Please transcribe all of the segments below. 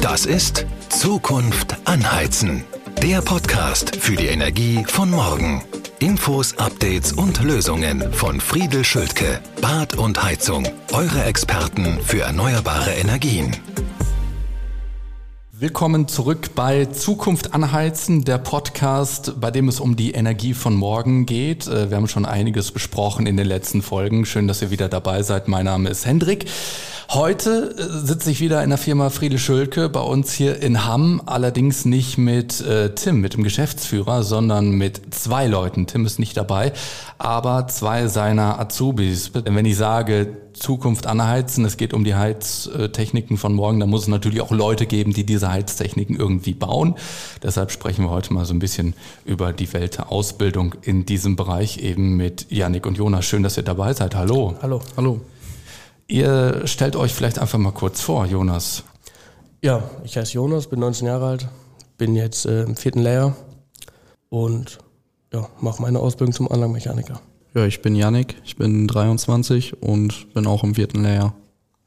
Das ist Zukunft anheizen. Der Podcast für die Energie von morgen. Infos, Updates und Lösungen von Friedel Schultke. Bad und Heizung. Eure Experten für erneuerbare Energien. Willkommen zurück bei Zukunft anheizen, der Podcast, bei dem es um die Energie von morgen geht. Äh, wir haben schon einiges besprochen in den letzten Folgen. Schön, dass ihr wieder dabei seid. Mein Name ist Hendrik. Heute äh, sitze ich wieder in der Firma Friede Schölke bei uns hier in Hamm, allerdings nicht mit äh, Tim, mit dem Geschäftsführer, sondern mit zwei Leuten. Tim ist nicht dabei, aber zwei seiner Azubis. Wenn ich sage Zukunft anheizen, es geht um die Heiztechniken von morgen, dann muss es natürlich auch Leute geben, die diese Heiztechniken irgendwie bauen. Deshalb sprechen wir heute mal so ein bisschen über die Welt der Ausbildung in diesem Bereich eben mit Yannick und Jonas. Schön, dass ihr dabei seid. Hallo. Hallo. Hallo. Ihr stellt euch vielleicht einfach mal kurz vor, Jonas. Ja, ich heiße Jonas, bin 19 Jahre alt, bin jetzt äh, im vierten Lehrjahr und ja, mache meine Ausbildung zum Anlagenmechaniker. Ja, ich bin Yannick, ich bin 23 und bin auch im vierten Lehrjahr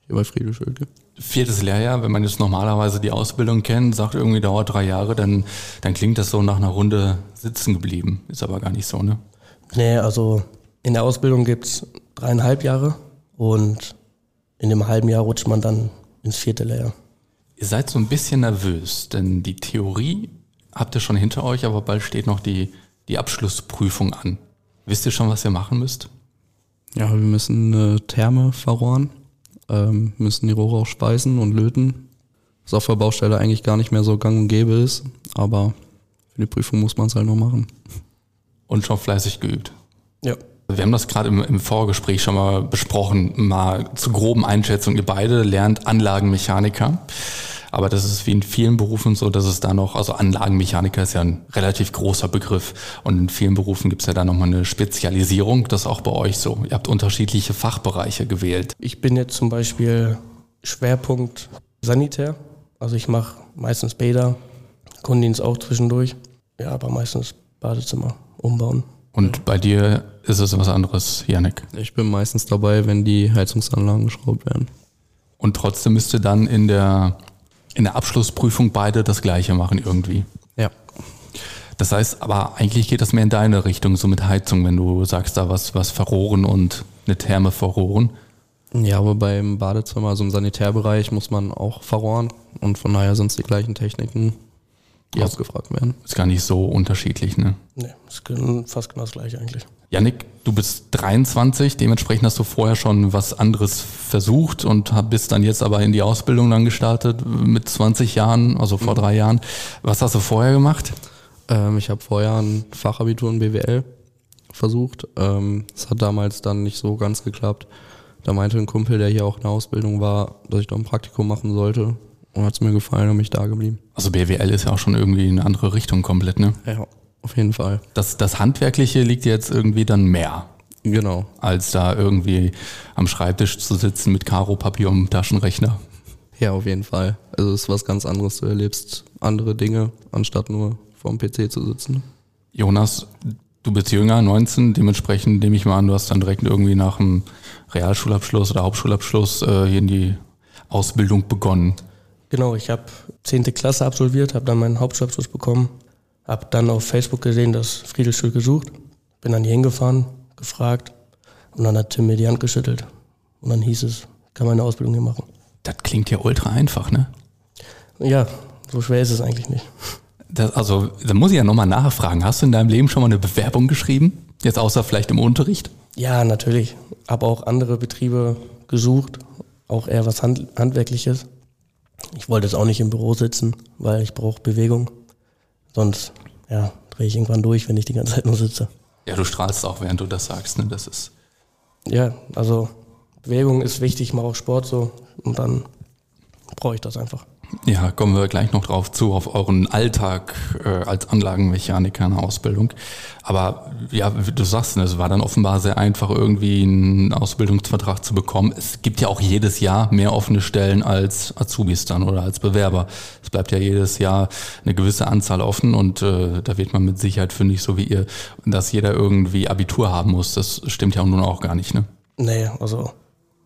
hier bei Friedel Schölke. Viertes Lehrjahr, wenn man jetzt normalerweise die Ausbildung kennt, sagt irgendwie dauert drei Jahre, dann, dann klingt das so nach einer Runde sitzen geblieben. Ist aber gar nicht so, ne? Nee, also in der Ausbildung gibt es dreieinhalb Jahre und in dem halben Jahr rutscht man dann ins vierte Lehrjahr. Ihr seid so ein bisschen nervös, denn die Theorie habt ihr schon hinter euch, aber bald steht noch die, die Abschlussprüfung an. Wisst ihr schon, was ihr machen müsst? Ja, wir müssen eine Therme verrohren, ähm, müssen die Rohre auch speisen und löten. Was auf der Baustelle eigentlich gar nicht mehr so gang und gäbe ist, aber für die Prüfung muss man es halt noch machen. Und schon fleißig geübt. Ja. Wir haben das gerade im, im, Vorgespräch schon mal besprochen, mal zu groben Einschätzungen. Ihr beide lernt Anlagenmechaniker. Aber das ist wie in vielen Berufen so, dass es da noch, also Anlagenmechaniker ist ja ein relativ großer Begriff. Und in vielen Berufen gibt es ja da nochmal eine Spezialisierung. Das ist auch bei euch so. Ihr habt unterschiedliche Fachbereiche gewählt. Ich bin jetzt zum Beispiel Schwerpunkt Sanitär. Also ich mache meistens Bäder, Kundendienst auch zwischendurch. Ja, aber meistens Badezimmer umbauen. Und bei dir ist es was anderes, Janik? Ich bin meistens dabei, wenn die Heizungsanlagen geschraubt werden. Und trotzdem müsst ihr dann in der, in der Abschlussprüfung beide das Gleiche machen irgendwie. Ja. Das heißt, aber eigentlich geht das mehr in deine Richtung, so mit Heizung, wenn du sagst, da was, was verrohren und eine Therme verrohren. Ja, aber beim Badezimmer, also im Sanitärbereich, muss man auch verrohren. Und von daher sind es die gleichen Techniken, die also, abgefragt werden. Ist gar nicht so unterschiedlich, ne? Nee, ist fast genau das gleiche eigentlich. Janik, du bist 23, dementsprechend hast du vorher schon was anderes versucht und bist dann jetzt aber in die Ausbildung dann gestartet mit 20 Jahren, also vor mhm. drei Jahren. Was hast du vorher gemacht? Ähm, ich habe vorher ein Fachabitur in BWL versucht. Ähm, es ähm, hat damals dann nicht so ganz geklappt. Da meinte ein Kumpel, der hier auch in der Ausbildung war, dass ich da ein Praktikum machen sollte. Und hat es mir gefallen und mich da geblieben. Also BWL ist ja auch schon irgendwie in eine andere Richtung komplett, ne? Ja, auf jeden Fall. Das, das Handwerkliche liegt jetzt irgendwie dann mehr. Genau. Als da irgendwie am Schreibtisch zu sitzen mit Karo-Papier und Taschenrechner. Ja, auf jeden Fall. Also es ist was ganz anderes. Du erlebst andere Dinge, anstatt nur vorm PC zu sitzen. Jonas, du bist jünger, 19, dementsprechend nehme ich mal an, du hast dann direkt irgendwie nach dem Realschulabschluss oder Hauptschulabschluss äh, hier in die Ausbildung begonnen. Genau, ich habe 10. Klasse absolviert, habe dann meinen Hauptschulabschluss bekommen, habe dann auf Facebook gesehen, dass Friedelsschul gesucht, bin dann hier hingefahren, gefragt und dann hat Tim mir die Hand geschüttelt. Und dann hieß es, kann man eine Ausbildung hier machen. Das klingt ja ultra einfach, ne? Ja, so schwer ist es eigentlich nicht. Das, also, da muss ich ja nochmal nachfragen. Hast du in deinem Leben schon mal eine Bewerbung geschrieben? Jetzt außer vielleicht im Unterricht? Ja, natürlich. Habe auch andere Betriebe gesucht, auch eher was Hand, Handwerkliches. Ich wollte jetzt auch nicht im Büro sitzen, weil ich brauche Bewegung. Sonst ja, drehe ich irgendwann durch, wenn ich die ganze Zeit nur sitze. Ja, du strahlst auch, während du das sagst. Ne? Das ist ja, also Bewegung ist wichtig, ich mache auch Sport so und dann brauche ich das einfach. Ja, kommen wir gleich noch drauf zu, auf euren Alltag äh, als Anlagenmechaniker in der Ausbildung. Aber ja, du sagst, es war dann offenbar sehr einfach, irgendwie einen Ausbildungsvertrag zu bekommen. Es gibt ja auch jedes Jahr mehr offene Stellen als Azubis dann oder als Bewerber. Es bleibt ja jedes Jahr eine gewisse Anzahl offen und äh, da wird man mit Sicherheit fündig, so wie ihr, dass jeder irgendwie Abitur haben muss. Das stimmt ja nun auch gar nicht, ne? Nee, also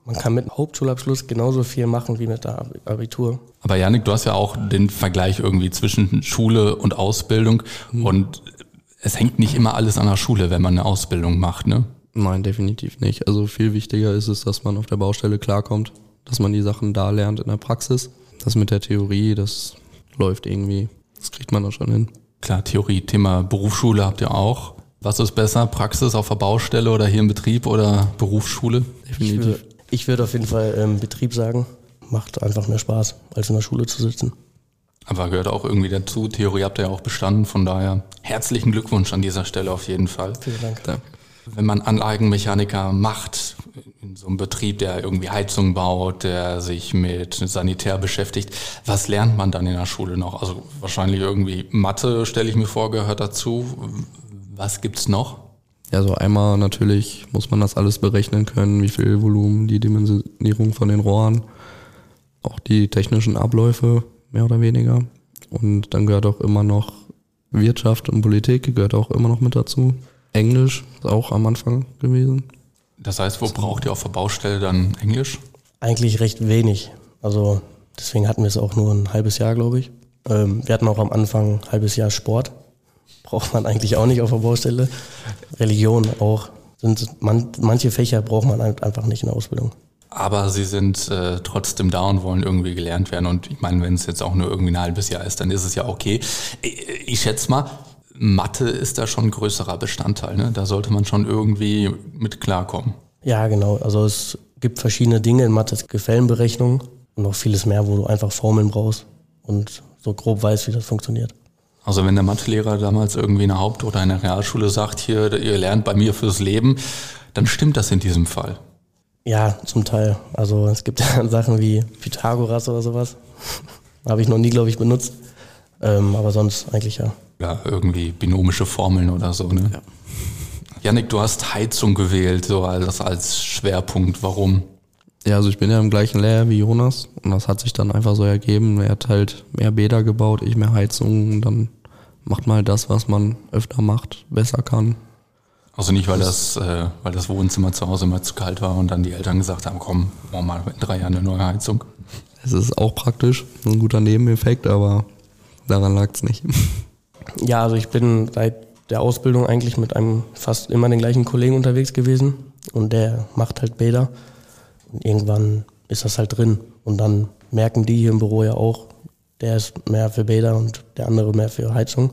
Man kann mit Hauptschulabschluss genauso viel machen wie mit der Abitur. Aber Janik, du hast ja auch den Vergleich irgendwie zwischen Schule und Ausbildung mhm. und es hängt nicht immer alles an der Schule, wenn man eine Ausbildung macht, ne? Nein, definitiv nicht. Also viel wichtiger ist es, dass man auf der Baustelle klarkommt, dass man die Sachen da lernt in der Praxis. Das mit der Theorie, das läuft irgendwie. Das kriegt man da schon hin. Klar, Theorie, Thema Berufsschule habt ihr auch. Was ist besser, Praxis auf der Baustelle oder hier im Betrieb oder Berufsschule? Definitiv. Ich würde auf jeden Fall ähm, Betrieb sagen. Macht einfach mehr Spaß, als in der Schule zu sitzen. Aber gehört auch irgendwie dazu. Theorie habt ihr ja auch bestanden, von daher herzlichen Glückwunsch an dieser Stelle auf jeden Fall. Vielen Dank. Wenn man Anlagenmechaniker macht, in so einem Betrieb, der irgendwie Heizung baut, der sich mit Sanitär beschäftigt, was lernt man dann in der Schule noch? Also wahrscheinlich irgendwie Mathe, stelle ich mir vor, gehört dazu. Was gibt's noch? Ja, so einmal natürlich muss man das alles berechnen können, wie viel Volumen, die Dimensionierung von den Rohren, auch die technischen Abläufe, mehr oder weniger. Und dann gehört auch immer noch Wirtschaft und Politik, gehört auch immer noch mit dazu. Englisch ist auch am Anfang gewesen. Das heißt, wo braucht ihr auf der Baustelle dann Englisch? Eigentlich recht wenig. Also deswegen hatten wir es auch nur ein halbes Jahr, glaube ich. Ähm, wir hatten auch am Anfang ein halbes Jahr Sport braucht man eigentlich auch nicht auf der Baustelle. Religion auch. Sind man, manche Fächer braucht man halt einfach nicht in der Ausbildung. Aber sie sind äh, trotzdem da und wollen irgendwie gelernt werden. Und ich meine, wenn es jetzt auch nur irgendwie ein halbes Jahr ist, dann ist es ja okay. Ich, ich schätze mal, Mathe ist da schon ein größerer Bestandteil. Ne? Da sollte man schon irgendwie mit klarkommen. Ja, genau. Also es gibt verschiedene Dinge in Mathe, Gefällenberechnung und noch vieles mehr, wo du einfach Formeln brauchst und so grob weißt, wie das funktioniert. Also wenn der Mathelehrer damals irgendwie in der Haupt- oder in der Realschule sagt, hier, ihr lernt bei mir fürs Leben, dann stimmt das in diesem Fall. Ja, zum Teil. Also es gibt ja Sachen wie Pythagoras oder sowas. Habe ich noch nie, glaube ich, benutzt. Ähm, aber sonst eigentlich ja. Ja, irgendwie binomische Formeln oder so, ne? Ja. Janik, du hast Heizung gewählt, so als, als Schwerpunkt. Warum? Ja, also ich bin ja im gleichen Lehr wie Jonas und das hat sich dann einfach so ergeben. Er hat halt mehr Bäder gebaut, ich mehr Heizungen und dann macht man halt das, was man öfter macht, besser kann. Also nicht, weil das, äh, weil das Wohnzimmer zu Hause immer zu kalt war und dann die Eltern gesagt haben, komm, machen wir mal in drei Jahren eine neue Heizung. Es ist auch praktisch, ein guter Nebeneffekt, aber daran lag es nicht. Ja, also ich bin seit der Ausbildung eigentlich mit einem fast immer den gleichen Kollegen unterwegs gewesen und der macht halt Bäder. Irgendwann ist das halt drin. Und dann merken die hier im Büro ja auch, der ist mehr für Bäder und der andere mehr für Heizung.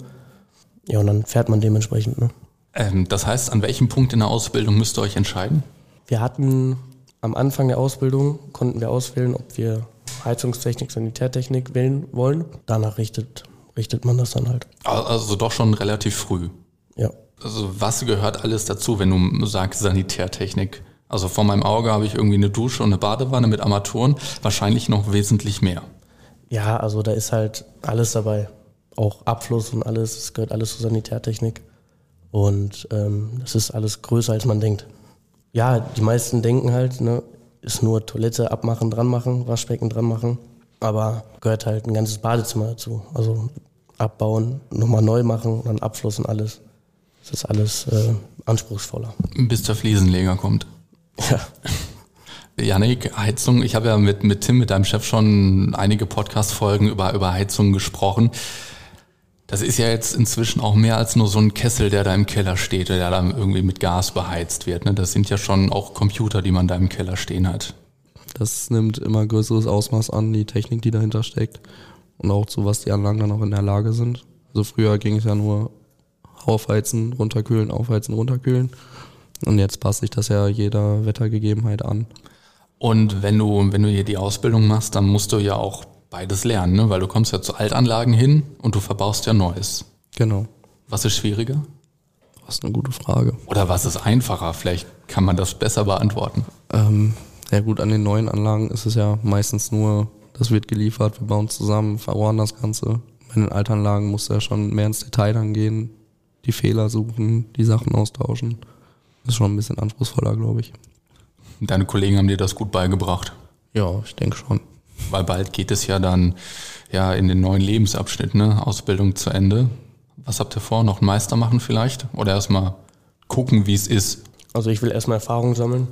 Ja, und dann fährt man dementsprechend. Ne? Ähm, das heißt, an welchem Punkt in der Ausbildung müsst ihr euch entscheiden? Wir hatten am Anfang der Ausbildung, konnten wir auswählen, ob wir Heizungstechnik, Sanitärtechnik wählen wollen. Danach richtet, richtet man das dann halt. Also doch schon relativ früh. Ja. Also was gehört alles dazu, wenn du sagst Sanitärtechnik? Also vor meinem Auge habe ich irgendwie eine Dusche und eine Badewanne mit Armaturen, wahrscheinlich noch wesentlich mehr. Ja, also da ist halt alles dabei. Auch Abfluss und alles, es gehört alles zur Sanitärtechnik. Und ähm, das ist alles größer, als man denkt. Ja, die meisten denken halt, ne, ist nur Toilette abmachen, dran machen, Waschbecken dran machen. Aber gehört halt ein ganzes Badezimmer dazu. Also abbauen, nochmal neu machen, dann Abfluss und alles. Das ist alles äh, anspruchsvoller. Bis der Fliesenleger kommt. Ja. Janik, Heizung, ich habe ja mit, mit Tim, mit deinem Chef schon einige Podcast-Folgen über, über Heizung gesprochen. Das ist ja jetzt inzwischen auch mehr als nur so ein Kessel, der da im Keller steht, der da irgendwie mit Gas beheizt wird. Ne? Das sind ja schon auch Computer, die man da im Keller stehen hat. Das nimmt immer größeres Ausmaß an, die Technik, die dahinter steckt. Und auch zu was die Anlagen dann auch in der Lage sind. Also früher ging es ja nur aufheizen, runterkühlen, aufheizen, runterkühlen. Und jetzt passt sich das ja jeder Wettergegebenheit an. Und wenn du, wenn du hier die Ausbildung machst, dann musst du ja auch beides lernen, ne? weil du kommst ja zu Altanlagen hin und du verbaust ja Neues. Genau. Was ist schwieriger? Das ist eine gute Frage. Oder was ist einfacher? Vielleicht kann man das besser beantworten. Ähm, ja gut, an den neuen Anlagen ist es ja meistens nur, das wird geliefert, wir bauen zusammen, verrohren das Ganze. Bei den Altanlagen musst du ja schon mehr ins Detail dann gehen, die Fehler suchen, die Sachen austauschen. Das ist schon ein bisschen anspruchsvoller, glaube ich. Deine Kollegen haben dir das gut beigebracht. Ja, ich denke schon. Weil bald geht es ja dann ja in den neuen Lebensabschnitt, ne? Ausbildung zu Ende. Was habt ihr vor? Noch einen Meister machen vielleicht? Oder erstmal gucken, wie es ist? Also ich will erstmal Erfahrung sammeln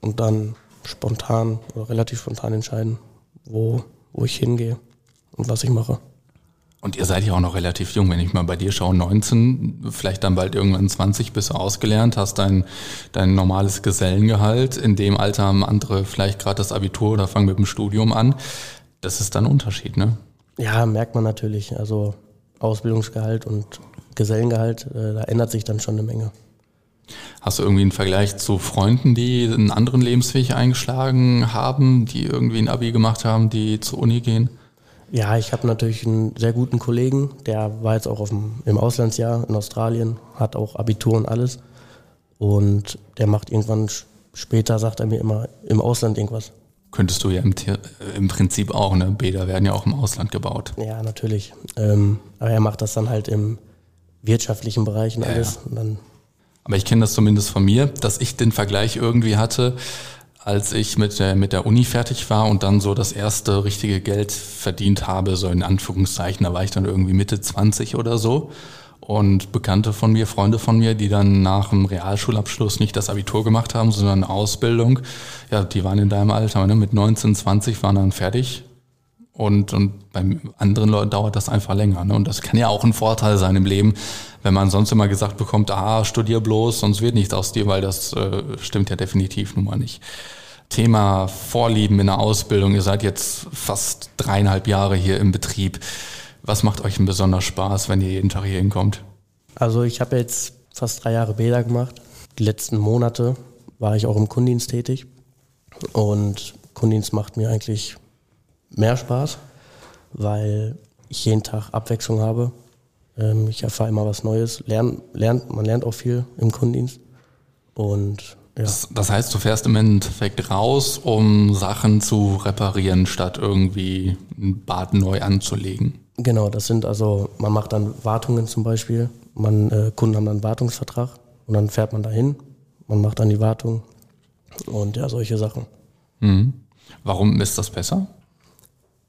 und dann spontan oder relativ spontan entscheiden, wo, wo ich hingehe und was ich mache. Und ihr seid ja auch noch relativ jung, wenn ich mal bei dir schaue, 19, vielleicht dann bald irgendwann 20, bist du ausgelernt, hast dein, dein normales Gesellengehalt. In dem Alter haben andere vielleicht gerade das Abitur oder fangen mit dem Studium an. Das ist dann ein Unterschied, ne? Ja, merkt man natürlich. Also Ausbildungsgehalt und Gesellengehalt, äh, da ändert sich dann schon eine Menge. Hast du irgendwie einen Vergleich zu Freunden, die einen anderen Lebensweg eingeschlagen haben, die irgendwie ein Abi gemacht haben, die zur Uni gehen? Ja, ich habe natürlich einen sehr guten Kollegen, der war jetzt auch auf dem, im Auslandsjahr in Australien, hat auch Abitur und alles. Und der macht irgendwann später, sagt er mir immer, im Ausland irgendwas. Könntest du ja im, im Prinzip auch, ne? Bäder werden ja auch im Ausland gebaut. Ja, natürlich. Ähm, aber er macht das dann halt im wirtschaftlichen Bereich und Ja, alles. ja. Und dann, Aber ich kenne das zumindest von mir, dass ich den Vergleich irgendwie hatte, als ich mit der, mit der Uni fertig war und dann so das erste richtige Geld verdient habe, so in Anführungszeichen, da war ich dann irgendwie Mitte 20 oder so. Und Bekannte von mir, Freunde von mir, die dann nach dem Realschulabschluss nicht das Abitur gemacht haben, sondern Ausbildung, ja, die waren in deinem Alter, ne? mit 19, 20 waren dann fertig. Und, und beim anderen Leuten dauert das einfach länger. Ne? Und das kann ja auch ein Vorteil sein im Leben, wenn man sonst immer gesagt bekommt, ah, studier bloß, sonst wird nichts aus dir, weil das äh, stimmt ja definitiv nun mal nicht. Thema Vorlieben in der Ausbildung. Ihr seid jetzt fast dreieinhalb Jahre hier im Betrieb. Was macht euch denn besonders Spaß, wenn ihr jeden Tag hier hinkommt? also ich habe jetzt fast drei Jahre Bäder gemacht. Die letzten Monate war ich auch im Kundendienst tätig. Und Kundendienst macht mir eigentlich mehr Spaß, weil ich jeden Tag Abwechslung habe. Ähm, ich erfahre immer was Neues. Lern, lernt, man lernt auch viel im Kundendienst. Und ja. Das, das heißt, du fährst im Endeffekt raus, um Sachen zu reparieren, statt irgendwie ein Bad neu anzulegen. Genau, das sind also, man macht dann Wartungen zum Beispiel. Man, äh, Kunden haben dann einen Wartungsvertrag und dann fährt man dahin, man macht dann die Wartung und ja, solche Sachen. Mhm. Warum ist das besser?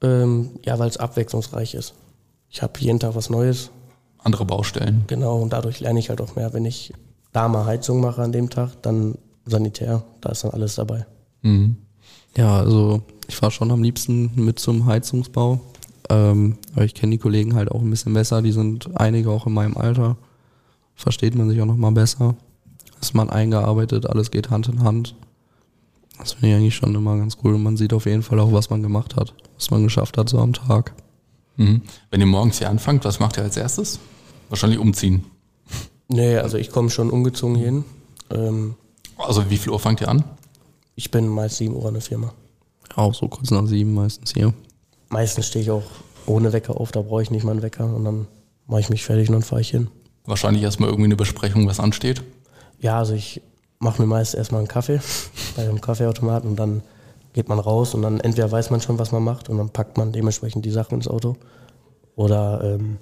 Ähm, ja, weil es abwechslungsreich ist. Ich habe jeden Tag was Neues, Andere Baustellen. genau, und dadurch lerne ich halt auch mehr. Wenn ich da mal Heizung mache an dem Tag, dann Sanitär, da ist dann alles dabei. Mhm. Ja, also ich fahre schon am liebsten mit zum Heizungsbau. Ähm, aber ich kenne die Kollegen halt auch ein bisschen besser. Die sind einige auch in meinem Alter. Versteht man sich auch nochmal besser. Ist man eingearbeitet, alles geht Hand in Hand. Das finde ich eigentlich schon immer ganz cool. Und man sieht auf jeden Fall auch, was man gemacht hat, was man geschafft hat so am Tag. Mhm. Wenn ihr morgens hier anfangt, was macht ihr als erstes? Wahrscheinlich umziehen. Nee, also ich komme schon umgezogen hierhin. Ähm, Also wie viel Uhr fangt ihr an? ich bin meist 7 Uhr in der Firma. Auch so kurz nach sieben meistens hier. Meistens stehe ich auch ohne Wecker auf, da brauche ich nicht mal einen Wecker und dann mache ich mich fertig und dann fahre ich hin. Wahrscheinlich erstmal irgendwie eine Besprechung, was ansteht. Ja, also ich mache mir meist erstmal einen Kaffee bei einem Kaffeeautomaten und dann geht man raus und dann entweder weiß man schon, was man macht und dann packt man dementsprechend die Sachen ins Auto oder ähm,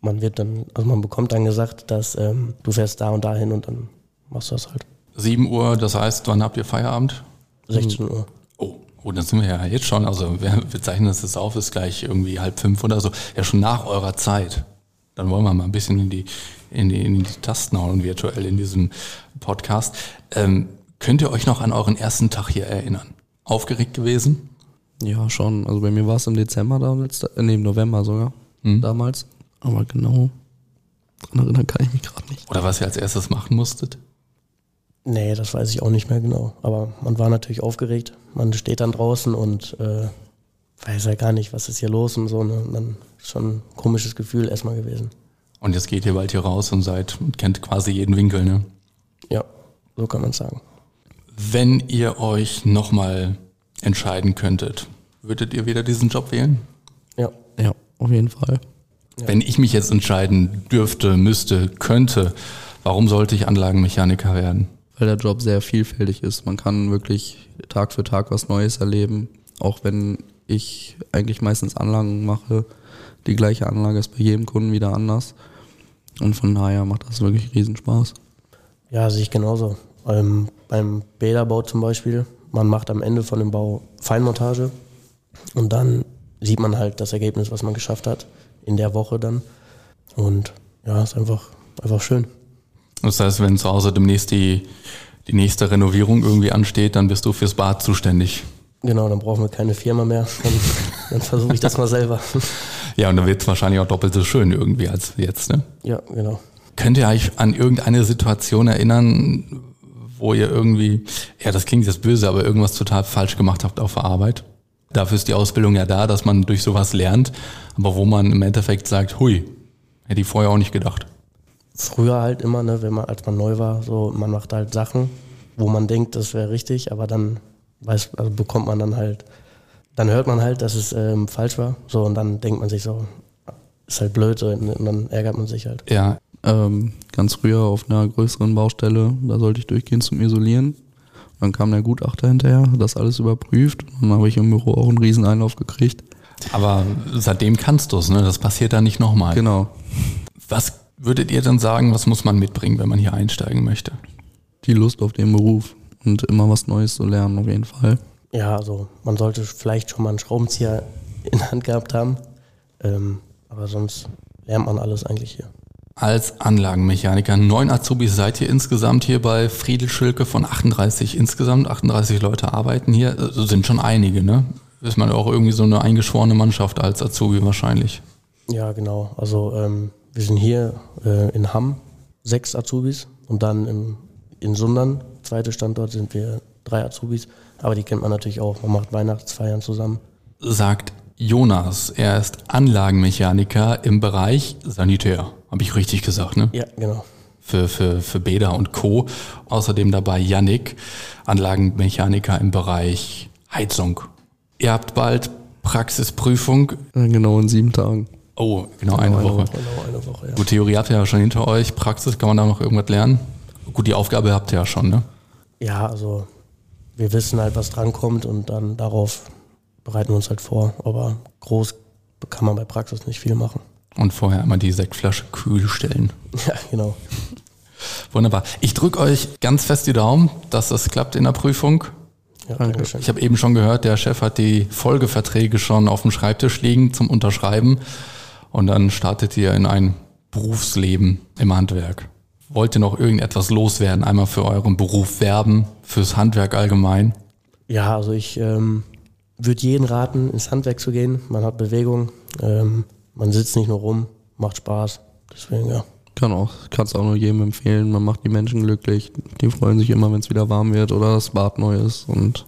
man wird dann, also man bekommt dann gesagt, dass ähm, du fährst da und dahin und dann machst du das halt. 7 Uhr, das heißt, wann habt ihr Feierabend? 16 Uhr. Oh, oh, dann sind wir ja jetzt schon. Also wir, wir zeichnen das jetzt auf, ist gleich irgendwie halb fünf oder so. Ja, schon nach eurer Zeit. Dann wollen wir mal ein bisschen in die, in die, in die Tasten hauen virtuell in diesem Podcast. Ähm, könnt ihr euch noch an euren ersten Tag hier erinnern? Aufgeregt gewesen? Ja, schon. Also bei mir war es im Dezember damals, äh, nee, im November sogar, damals. Aber genau, dran erinnern kann ich mich gerade nicht. Oder was ihr als erstes machen musstet? Nee, das weiß ich auch nicht mehr genau. Aber man war natürlich aufgeregt. Man steht dann draußen und äh, weiß ja gar nicht, was ist hier los und so. Ne? Und dann ist schon ein komisches Gefühl erstmal gewesen. Und jetzt geht ihr bald hier raus und seid und kennt quasi jeden Winkel, ne? Ja, so kann man sagen. Wenn ihr euch nochmal entscheiden könntet, würdet ihr wieder diesen Job wählen? Ja, Ja, auf jeden Fall. Wenn ich mich jetzt entscheiden dürfte, müsste, könnte, warum sollte ich Anlagenmechaniker werden? Weil der Job sehr vielfältig ist. Man kann wirklich Tag für Tag was Neues erleben. Auch wenn ich eigentlich meistens Anlagen mache. Die gleiche Anlage ist bei jedem Kunden wieder anders. Und von daher macht das wirklich Riesenspaß. Ja, sehe ich genauso. Ähm, beim Bäderbau zum Beispiel, man macht am Ende von dem Bau Feinmontage und dann sieht man halt das Ergebnis, was man geschafft hat, in der Woche dann. Und ja, ist einfach, einfach schön. Das heißt, wenn zu Hause demnächst die, die nächste Renovierung irgendwie ansteht, dann bist du fürs Bad zuständig. Genau, dann brauchen wir keine Firma mehr. Dann, dann versuche ich das mal selber. Ja, und dann wird es wahrscheinlich auch doppelt so schön irgendwie als jetzt, ne? Ja, genau. Könnt ihr euch an irgendeine Situation erinnern, wo ihr irgendwie, ja, das klingt jetzt böse, aber irgendwas total falsch gemacht habt auf der Arbeit? Dafür ist die Ausbildung ja da, dass man durch sowas lernt, aber wo man im Endeffekt sagt, hui, hätte ich vorher auch nicht gedacht. Früher halt immer, ne, wenn man, als man neu war, so, man macht halt Sachen, wo man denkt, das wäre richtig, aber dann weiß, also bekommt man dann halt, dann hört man halt, dass es ähm, falsch war, so, und dann denkt man sich so, ist halt blöd, so, und dann ärgert man sich halt. Ja, ähm, ganz früher auf einer größeren Baustelle, da sollte ich durchgehen zum Isolieren. Dann kam der Gutachter hinterher, hat das alles überprüft und dann habe ich im Büro auch einen riesen Einlauf gekriegt. Aber seitdem kannst du es, ne? Das passiert dann nicht nochmal. Genau. Was würdet ihr denn sagen, was muss man mitbringen, wenn man hier einsteigen möchte? Die Lust auf den Beruf und immer was Neues zu lernen, auf jeden Fall. Ja, also man sollte vielleicht schon mal einen Schraubenzieher in der Hand gehabt haben, ähm, aber sonst lernt man alles eigentlich hier. Als Anlagenmechaniker, neun Azubis seid ihr insgesamt hier bei Friedel Schilke von 38 insgesamt, 38 Leute arbeiten hier, also sind schon einige, ne? Ist man auch irgendwie so eine eingeschworene Mannschaft als Azubi wahrscheinlich. Ja, genau. Also ähm, wir sind hier äh, in Hamm sechs Azubis und dann im, in Sundern, zweite Standort, sind wir drei Azubis. Aber die kennt man natürlich auch. Man macht Weihnachtsfeiern zusammen. Sagt Jonas, er ist Anlagenmechaniker im Bereich Sanitär. Habe ich richtig gesagt, ne? Ja, genau. Für, für, für Bäder und Co. Außerdem dabei Yannick, Anlagenmechaniker im Bereich Heizung. Ihr habt bald Praxisprüfung. Genau in sieben Tagen. Oh, genau, eine, eine Woche. Genau, eine Woche, ja. Gut, Theorie habt ihr ja schon hinter euch. Praxis, kann man da noch irgendwas lernen? Gut, die Aufgabe habt ihr ja schon, ne? Ja, also wir wissen halt, was drankommt und dann darauf bereiten wir uns halt vor. Aber groß kann man bei Praxis nicht viel machen. Und vorher einmal die Sektflasche kühl stellen. Ja, genau. Wunderbar. Ich drücke euch ganz fest die Daumen, dass das klappt in der Prüfung. Ja, Dankeschön. Ich habe eben schon gehört, der Chef hat die Folgeverträge schon auf dem Schreibtisch liegen zum Unterschreiben. Und dann startet ihr in ein Berufsleben im Handwerk. Wollt ihr noch irgendetwas loswerden? Einmal für euren Beruf werben, fürs Handwerk allgemein? Ja, also ich ähm, würde jeden raten, ins Handwerk zu gehen. Man hat Bewegung, ähm, man sitzt nicht nur rum, macht Spaß. Deswegen, ja. Kann auch, kann's auch nur jedem empfehlen. Man macht die Menschen glücklich. Die freuen sich immer, wenn es wieder warm wird oder das Bad neu ist. Und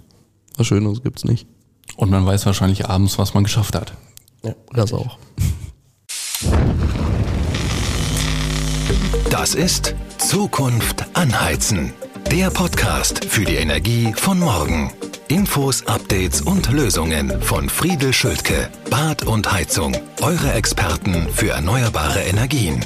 was Schöneres gibt's nicht. Und man weiß wahrscheinlich abends, was man geschafft hat. ja Das richtig. auch. Das ist Zukunft anheizen. Der Podcast für die Energie von morgen. Infos, Updates und Lösungen von Friedel Schultke. Bad und Heizung. Eure Experten für erneuerbare Energien.